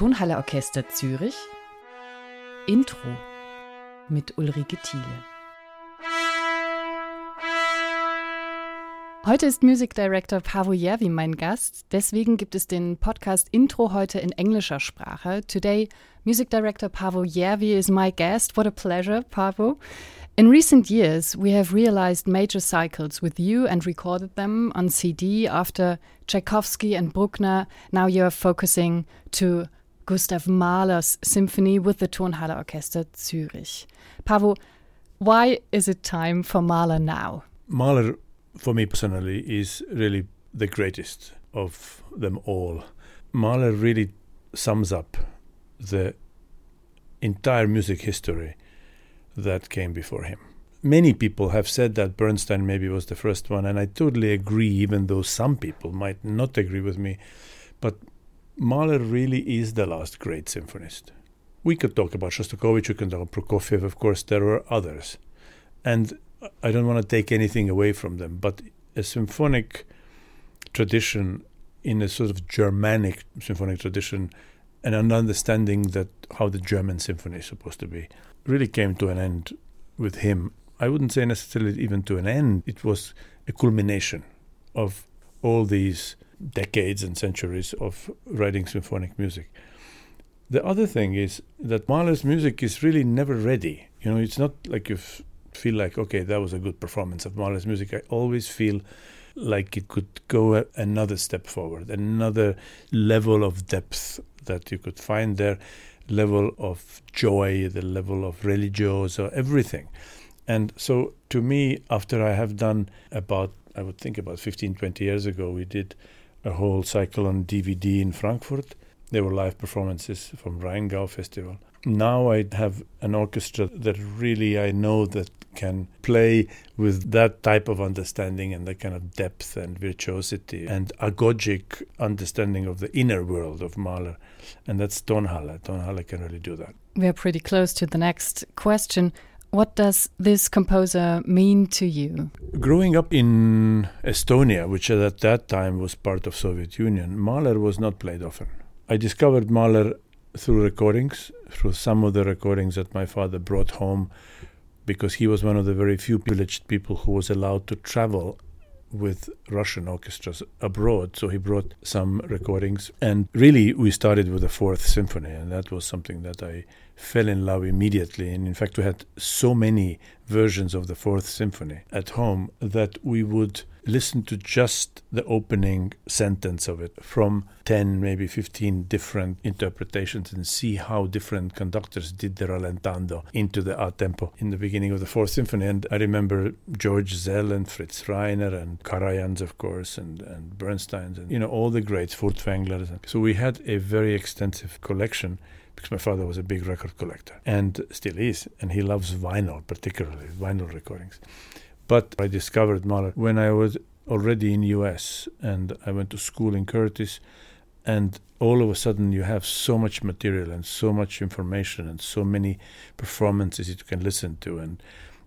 Tonhalle Orchester Zürich Intro mit Ulrike Thiele. Heute ist Music Director Pavo Järvi mein Gast, deswegen gibt es den Podcast Intro heute in englischer Sprache. Today, Music Director Pavo Järvi is my guest. What a pleasure, Pavo. In recent years, we have realized major cycles with you and recorded them on CD after Tchaikovsky and Bruckner. Now you are focusing to Gustav Mahler's symphony with the Tonhalle Orchestra Zürich. Paavo, why is it time for Mahler now? Mahler, for me personally, is really the greatest of them all. Mahler really sums up the entire music history that came before him. Many people have said that Bernstein maybe was the first one, and I totally agree, even though some people might not agree with me. But Mahler really is the last great symphonist. We could talk about Shostakovich, we could talk about Prokofiev, of course, there were others. And I don't want to take anything away from them, but a symphonic tradition in a sort of Germanic symphonic tradition and an understanding that how the German symphony is supposed to be really came to an end with him. I wouldn't say necessarily even to an end, it was a culmination of all these decades and centuries of writing symphonic music. The other thing is that Mahler's music is really never ready. You know, it's not like you f- feel like, okay, that was a good performance of Mahler's music. I always feel like it could go another step forward, another level of depth that you could find there level of joy, the level of religioso, everything. And so to me, after I have done about, I would think about 15, 20 years ago, we did a whole cycle on DVD in Frankfurt. There were live performances from Rheingau Festival. Now I have an orchestra that really I know that can play with that type of understanding and that kind of depth and virtuosity and agogic understanding of the inner world of Mahler. And that's Tonhalle. Tonhalle can really do that. We are pretty close to the next question. What does this composer mean to you? Growing up in Estonia, which at that time was part of Soviet Union, Mahler was not played often. I discovered Mahler through recordings, through some of the recordings that my father brought home because he was one of the very few privileged people who was allowed to travel with Russian orchestras abroad. So he brought some recordings. And really, we started with the Fourth Symphony, and that was something that I fell in love immediately. And in fact, we had so many versions of the Fourth Symphony at home that we would listen to just the opening sentence of it from 10, maybe 15 different interpretations and see how different conductors did the rallentando into the a tempo in the beginning of the Fourth Symphony. And I remember George Szell and Fritz Reiner and Karajans, of course, and, and Bernstein's, and, you know, all the greats, Furtwängler. So we had a very extensive collection because my father was a big record collector and still is, and he loves vinyl, particularly vinyl recordings. But I discovered Mahler when I was already in US and I went to school in Curtis and all of a sudden you have so much material and so much information and so many performances you can listen to and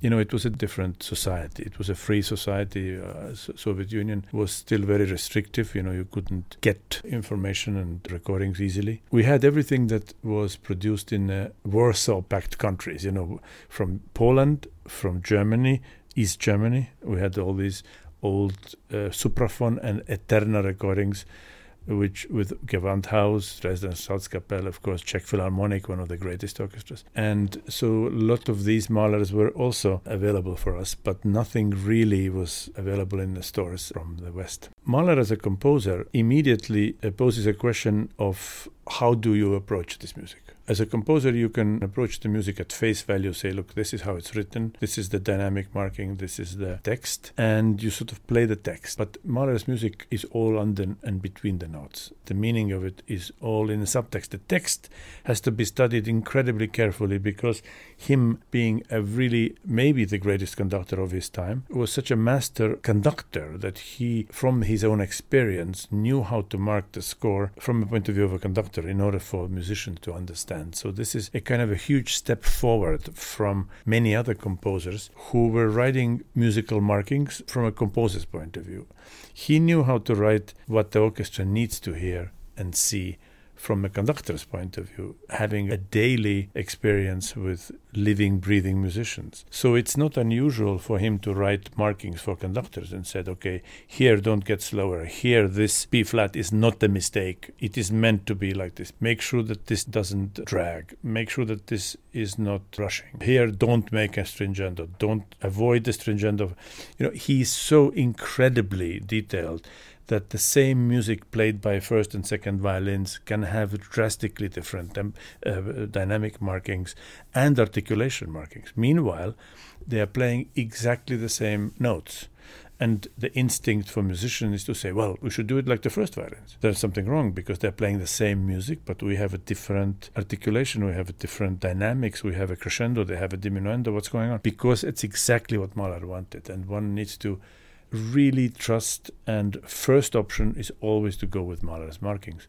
you know it was a different society. It was a free society. Uh, soviet union was still very restrictive. You know you couldn't get information and recordings easily. We had everything that was produced in uh, warsaw pact countries you know from poland from germany east germany. We had all these old uh, supraphon and eterna recordings which with Gewandhaus, Dresden Staatskapelle, of course, Czech Philharmonic, one of the greatest orchestras. And so a lot of these Mahlers were also available for us, but nothing really was available in the stores from the West. Mahler, as a composer, immediately poses a question of how do you approach this music? As a composer, you can approach the music at face value, say, look, this is how it's written, this is the dynamic marking, this is the text, and you sort of play the text. But Mahler's music is all under and between the notes. The meaning of it is all in the subtext. The text has to be studied incredibly carefully because him being a really, maybe the greatest conductor of his time, was such a master conductor that he, from his own experience, knew how to mark the score from the point of view of a conductor in order for musicians to understand. So this is a kind of a huge step forward from many other composers who were writing musical markings from a composer's point of view. He knew how to write what the orchestra needs to hear and see from a conductor's point of view, having a daily experience with living, breathing musicians. So it's not unusual for him to write markings for conductors and said, okay, here don't get slower. Here this B flat is not a mistake. It is meant to be like this. Make sure that this doesn't drag. Make sure that this is not rushing. Here don't make a stringendo. Don't avoid the stringendo. You know, he's so incredibly detailed that the same music played by first and second violins can have drastically different um, uh, dynamic markings and articulation markings. Meanwhile, they are playing exactly the same notes. And the instinct for musicians is to say, well, we should do it like the first violins. There's something wrong because they're playing the same music, but we have a different articulation, we have a different dynamics, we have a crescendo, they have a diminuendo. What's going on? Because it's exactly what Mahler wanted, and one needs to really trust. And first option is always to go with Mahler's markings.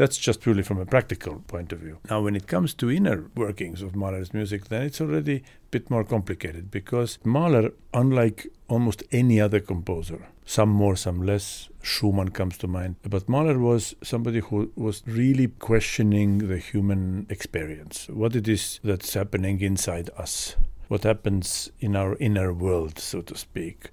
That's just purely from a practical point of view. Now, when it comes to inner workings of Mahler's music, then it's already a bit more complicated because Mahler, unlike almost any other composer, some more, some less, Schumann comes to mind, but Mahler was somebody who was really questioning the human experience, what it is that's happening inside us, what happens in our inner world, so to speak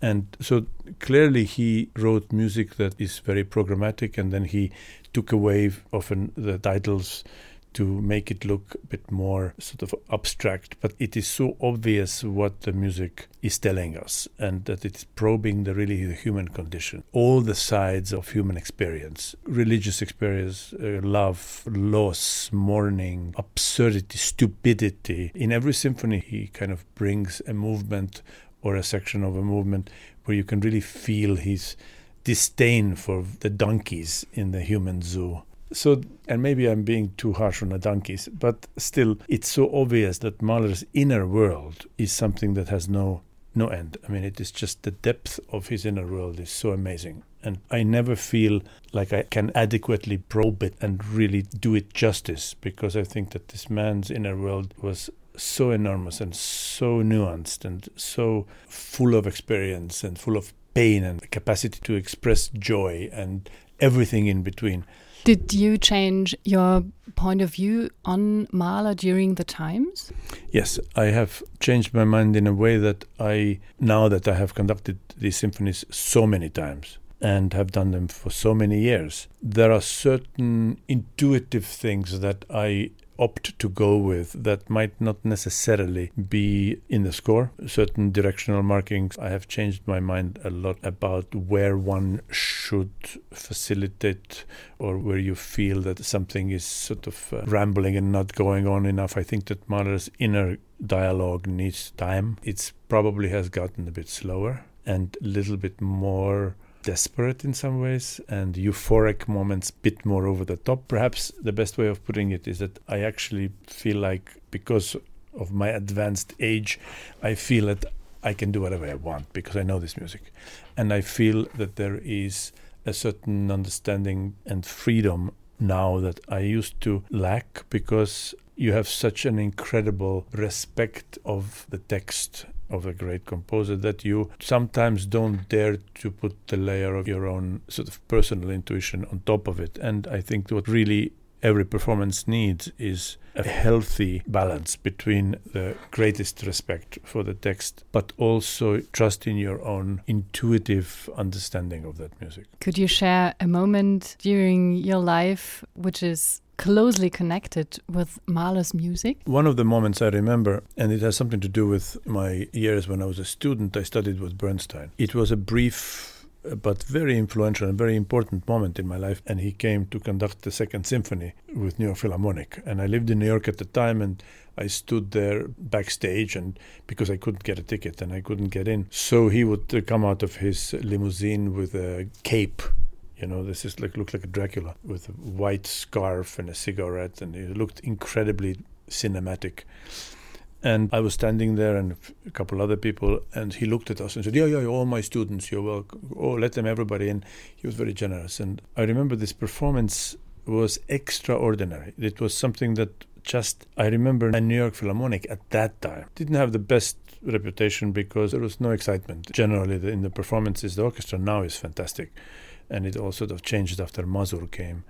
and so clearly he wrote music that is very programmatic, and then he took away often the titles to make it look a bit more sort of abstract, but it is so obvious what the music is telling us and that it's probing the really the human condition, all the sides of human experience, religious experience, uh, love, loss, mourning, absurdity, stupidity. In every symphony, he kind of brings a movement or a section of a movement where you can really feel his disdain for the donkeys in the human zoo. So, and maybe I'm being too harsh on the donkeys, but still, it's so obvious that Mahler's inner world is something that has no no end. I mean, it is just the depth of his inner world is so amazing. And I never feel like I can adequately probe it and really do it justice because I think that this man's inner world was so enormous and so nuanced and so full of experience and full of pain and capacity to express joy and everything in between. Did you change your point of view on Mahler during the times? Yes, I have changed my mind in a way that I, now that I have conducted these symphonies so many times and have done them for so many years, there are certain intuitive things that I opt to go with that might not necessarily be in the score. Certain directional markings, I have changed my mind a lot about where one should facilitate or where you feel that something is sort of uh, rambling and not going on enough. I think that Mahler's inner dialogue needs time. It probably has gotten a bit slower and a little bit more desperate in some ways and euphoric moments bit more over the top. Perhaps the best way of putting it is that I actually feel like because of my advanced age, I feel that I can do whatever I want because I know this music. And I feel that there is a certain understanding and freedom now that I used to lack because you have such an incredible respect of the text of a great composer that you sometimes don't dare to put the layer of your own sort of personal intuition on top of it. And I think what really every performance needs is a healthy balance between the greatest respect for the text, but also trust in your own intuitive understanding of that music. Could you share a moment during your life which is closely connected with Mahler's music? One of the moments I remember, and it has something to do with my years when I was a student, I studied with Bernstein. It was a brief but very influential and very important moment in my life. And he came to conduct the Second Symphony with New York Philharmonic. And I lived in New York at the time, and I stood there backstage, and because I couldn't get a ticket and I couldn't get in, so he would uh, come out of his limousine with a cape you know, this is like looked like a Dracula with a white scarf and a cigarette, and it looked incredibly cinematic. And I was standing there and a couple other people, and he looked at us and said, Yeah, yeah, all my students, you're welcome. Oh, let them, everybody in. He was very generous. And I remember this performance was extraordinary. It was something that just, I remember New York Philharmonic at that time didn't have the best reputation because there was no excitement. Generally, in the performances, the orchestra now is fantastic and it all sort of changed after Masur came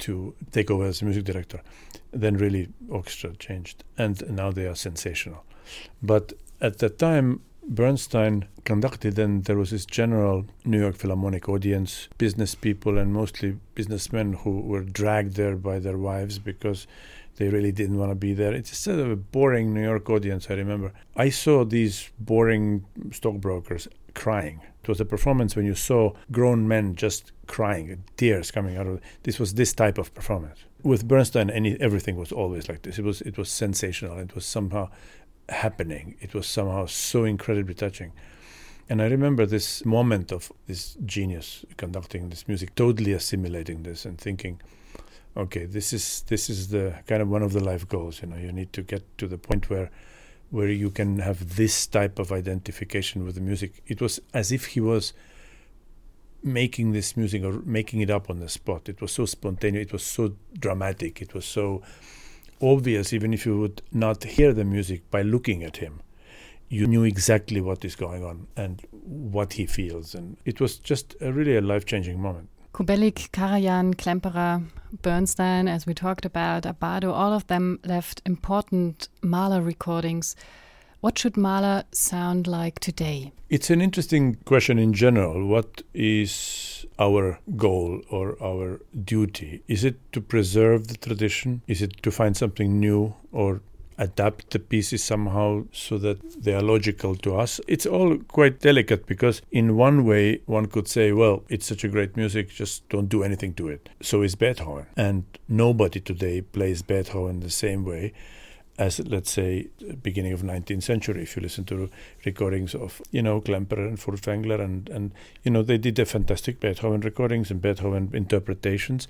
to take over as music director. Then really orchestra changed, and now they are sensational. But at that time, Bernstein conducted, and there was this general New York Philharmonic audience, business people, and mostly businessmen who were dragged there by their wives because they really didn't want to be there. It's sort of a boring New York audience, I remember. I saw these boring stockbrokers crying. It was a performance when you saw grown men just crying, tears coming out of this was this type of performance. With Bernstein, any, everything was always like this. It was it was sensational. It was somehow happening. It was somehow so incredibly touching. And I remember this moment of this genius conducting this music, totally assimilating this and thinking, okay, this is this is the kind of one of the life goals. You know, you need to get to the point where where you can have this type of identification with the music. It was as if he was making this music or making it up on the spot. It was so spontaneous. It was so dramatic. It was so obvious, even if you would not hear the music by looking at him. You knew exactly what is going on and what he feels. And it was just a really a life changing moment. Kubelik, Karajan, Klemperer, Bernstein, as we talked about, Abbado, all of them left important Mahler recordings. What should Mahler sound like today? It's an interesting question in general. What is our goal or our duty? Is it to preserve the tradition? Is it to find something new or adapt the pieces somehow so that they are logical to us. It's all quite delicate because, in one way, one could say, well, it's such a great music, just don't do anything to it. So is Beethoven. And nobody today plays Beethoven the same way as let's say beginning of 19th century if you listen to recordings of you know Klemperer and Furtwängler and and you know they did the fantastic Beethoven recordings and Beethoven interpretations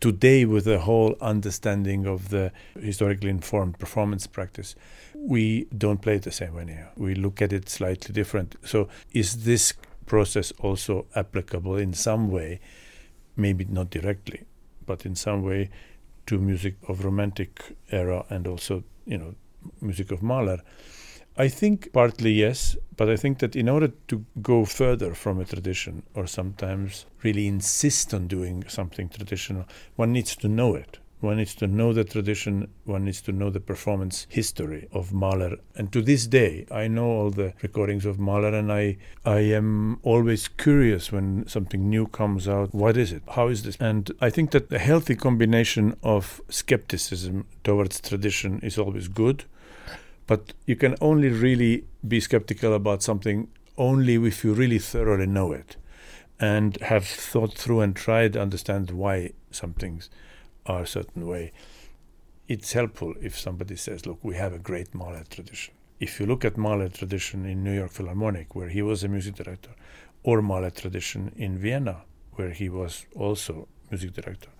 today with the whole understanding of the historically informed performance practice we don't play it the same way we look at it slightly different. So is this process also applicable in some way? Maybe not directly but in some way to music of romantic era and also you know music of mahler I think partly yes, but I think that in order to go further from a tradition or sometimes really insist on doing something traditional, one needs to know it. One needs to know the tradition, one needs to know the performance history of Mahler. And to this day, I know all the recordings of Mahler, and I, I am always curious when something new comes out. What is it? How is this? And I think that a healthy combination of skepticism towards tradition is always good but you can only really be skeptical about something only if you really thoroughly know it and have thought through and tried to understand why some things are a certain way. It's helpful if somebody says, look, we have a great Mahler tradition. If you look at Mahler tradition in New York Philharmonic, where he was a music director, or Mahler tradition in Vienna, where he was also music director,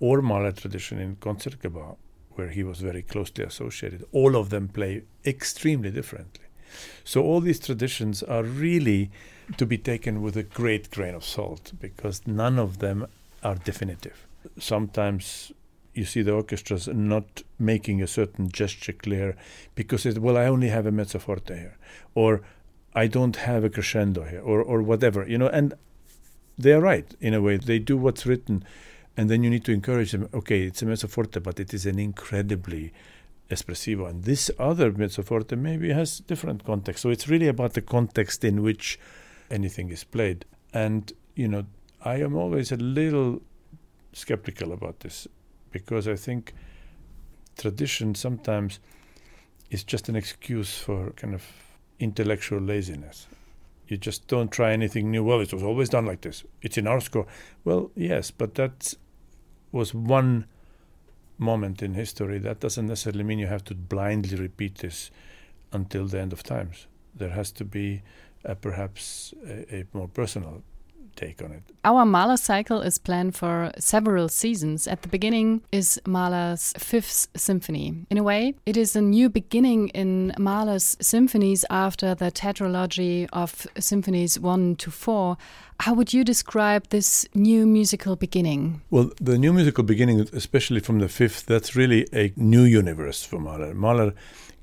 or Mahler tradition in Concertgebouw, where he was very closely associated, all of them play extremely differently. So all these traditions are really to be taken with a great grain of salt because none of them are definitive. Sometimes you see the orchestras not making a certain gesture clear because it, well, I only have a mezzo forte here, or I don't have a crescendo here, or or whatever, you know. And they are right in a way. They do what's written and then you need to encourage them okay it's a mezzo forte but it is an incredibly espressivo. And this other mezzo forte maybe has different context. So it's really about the context in which anything is played. And you know i am always a little skeptical about this because i think tradition sometimes is just an excuse for kind of intellectual laziness you just don't try anything new. Well, it was always done like this. It's in our score. Well, yes, but that was one moment in history. That doesn't necessarily mean you have to blindly repeat this until the end of times. There has to be perhaps a, a more personal take on it. Our Mahler cycle is planned for several seasons. At the beginning is Mahler's Fifth Symphony. In a way, it is a new beginning in Mahler's symphonies after the tetralogy of symphonies 1 to 4. How would you describe this new musical beginning? Well, the new musical beginning, especially from the fifth, that's really a new universe for Mahler. Mahler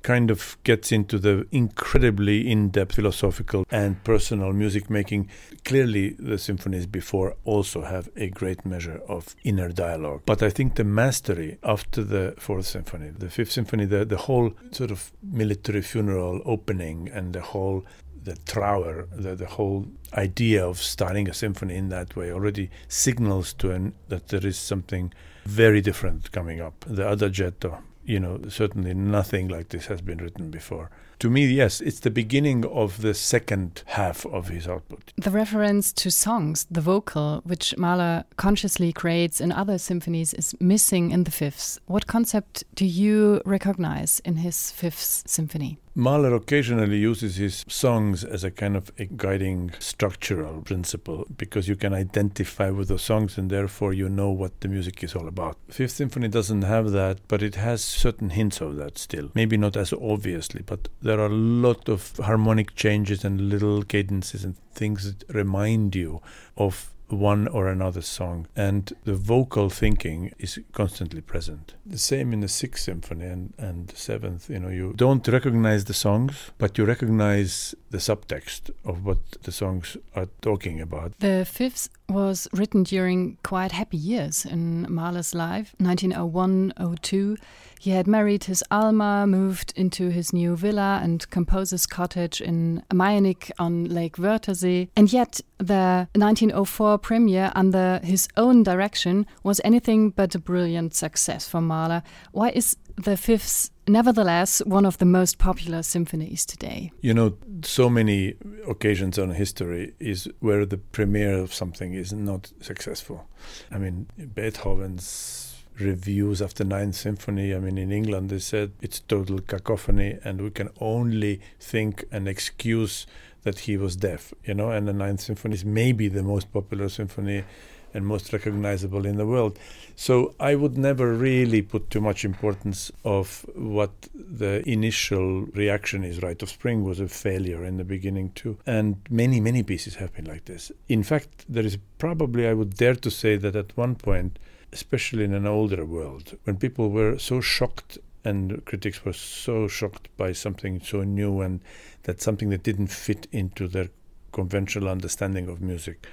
kind of gets into the incredibly in depth philosophical and personal music making. Clearly, the symphonies before also have a great measure of inner dialogue. But I think the mastery after the Fourth Symphony, the Fifth Symphony, the, the whole sort of military funeral opening and the whole the Trauer, the, the whole idea of starting a symphony in that way already signals to an that there is something very different coming up. The Adagietto, you know, certainly nothing like this has been written before. To me, yes, it's the beginning of the second half of his output. The reference to songs, the vocal, which Mahler consciously creates in other symphonies, is missing in the fifth. What concept do you recognize in his fifth symphony? Mahler occasionally uses his songs as a kind of a guiding structural principle because you can identify with the songs and therefore you know what the music is all about. Fifth Symphony doesn't have that, but it has certain hints of that still. Maybe not as obviously, but there are a lot of harmonic changes and little cadences and things that remind you of one or another song, and the vocal thinking is constantly present. The same in the Sixth Symphony and, and the Seventh. You know, you don't recognize the songs, but you recognize the subtext of what the songs are talking about. The Fifth was written during quite happy years in Mahler's life, 1901-02. He had married his Alma, moved into his new villa and composer's cottage in Maiernigg on Lake Wörthersee. And yet the 1904 premiere under his own direction was anything but a brilliant success for Mahler. Why is the Fifth nevertheless one of the most popular symphonies today? You know, so many occasions on history is where the premiere of something is not successful. I mean, Beethoven's reviews after the Ninth Symphony. I mean, in England, they said it's total cacophony, and we can only think and excuse that he was deaf, you know. And the Ninth Symphony is maybe the most popular symphony and most recognizable in the world. So I would never really put too much importance of what the initial reaction is. Rite of Spring was a failure in the beginning too, and many many pieces have been like this. In fact, there is probably I would dare to say that at one point especially in an older world, when people were so shocked and critics were so shocked by something so new and that something that didn't fit into their conventional understanding of music,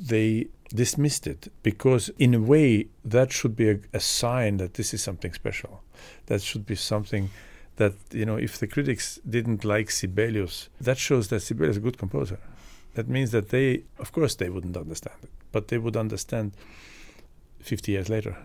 they dismissed it because, in a way, that should be a, a sign that this is something special. That should be something that, you know, if the critics didn't like Sibelius, that shows that Sibelius is a good composer. That means that they, of course, they wouldn't understand it, but they would understand 50 years later.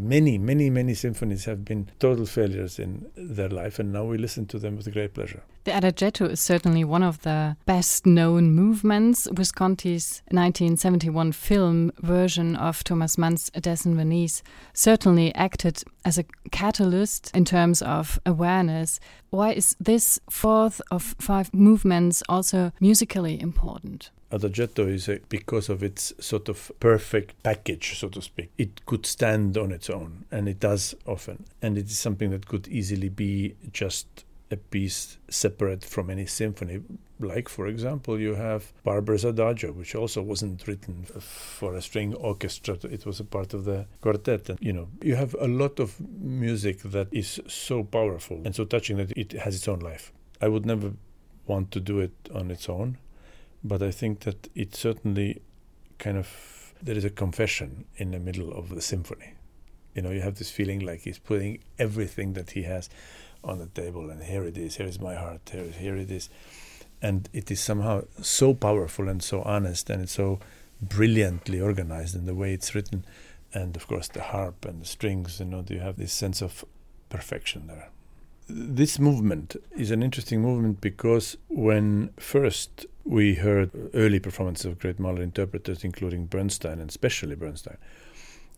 Many, many, many symphonies have been total failures in their life, and now we listen to them with great pleasure. The Adagietto is certainly one of the best known movements. Visconti's 1971 film version of Thomas Mann's Death in Venice certainly acted as a catalyst in terms of awareness. Why is this fourth of five movements also musically important? Adagietto is a, because of its sort of perfect package, so to speak. It could stand on its own, and it does often. And it is something that could easily be just a piece separate from any symphony. Like, for example, you have Barber's Adagio, which also wasn't written for a string orchestra. It was a part of the quartet. And, you know, you have a lot of music that is so powerful and so touching that it has its own life. I would never want to do it on its own but I think that it certainly kind of there is a confession in the middle of the symphony. You know, you have this feeling like he's putting everything that he has on the table, and here it is, here is my heart, here, here it is. And it is somehow so powerful and so honest, and it's so brilliantly organized in the way it's written. And of course, the harp and the strings, you know, you have this sense of perfection there. This movement is an interesting movement because when first we heard early performances of great Mahler interpreters, including Bernstein and especially Bernstein.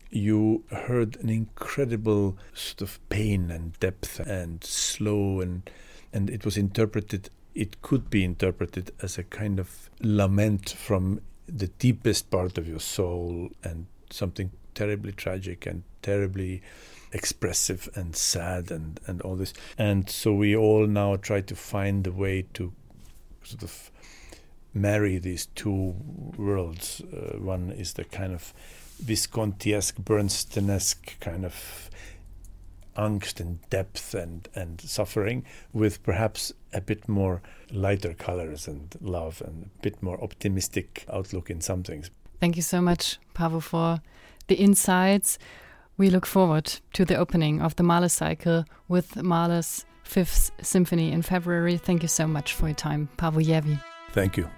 You heard an incredible sort of pain and depth and slow and and it was interpreted it could be interpreted as a kind of lament from the deepest part of your soul and something terribly tragic and terribly expressive and sad and, and all this. And so we all now try to find a way to sort of marry these two worlds. Uh, one is the kind of Visconti-esque, Bernstein-esque kind of angst and depth and, and suffering with perhaps a bit more lighter colors and love and a bit more optimistic outlook in some things. Thank you so much, Paavo, for the insights. We look forward to the opening of the Mahler cycle with Mahler's Fifth Symphony in February. Thank you so much for your time, Paavo Järvi. Thank you.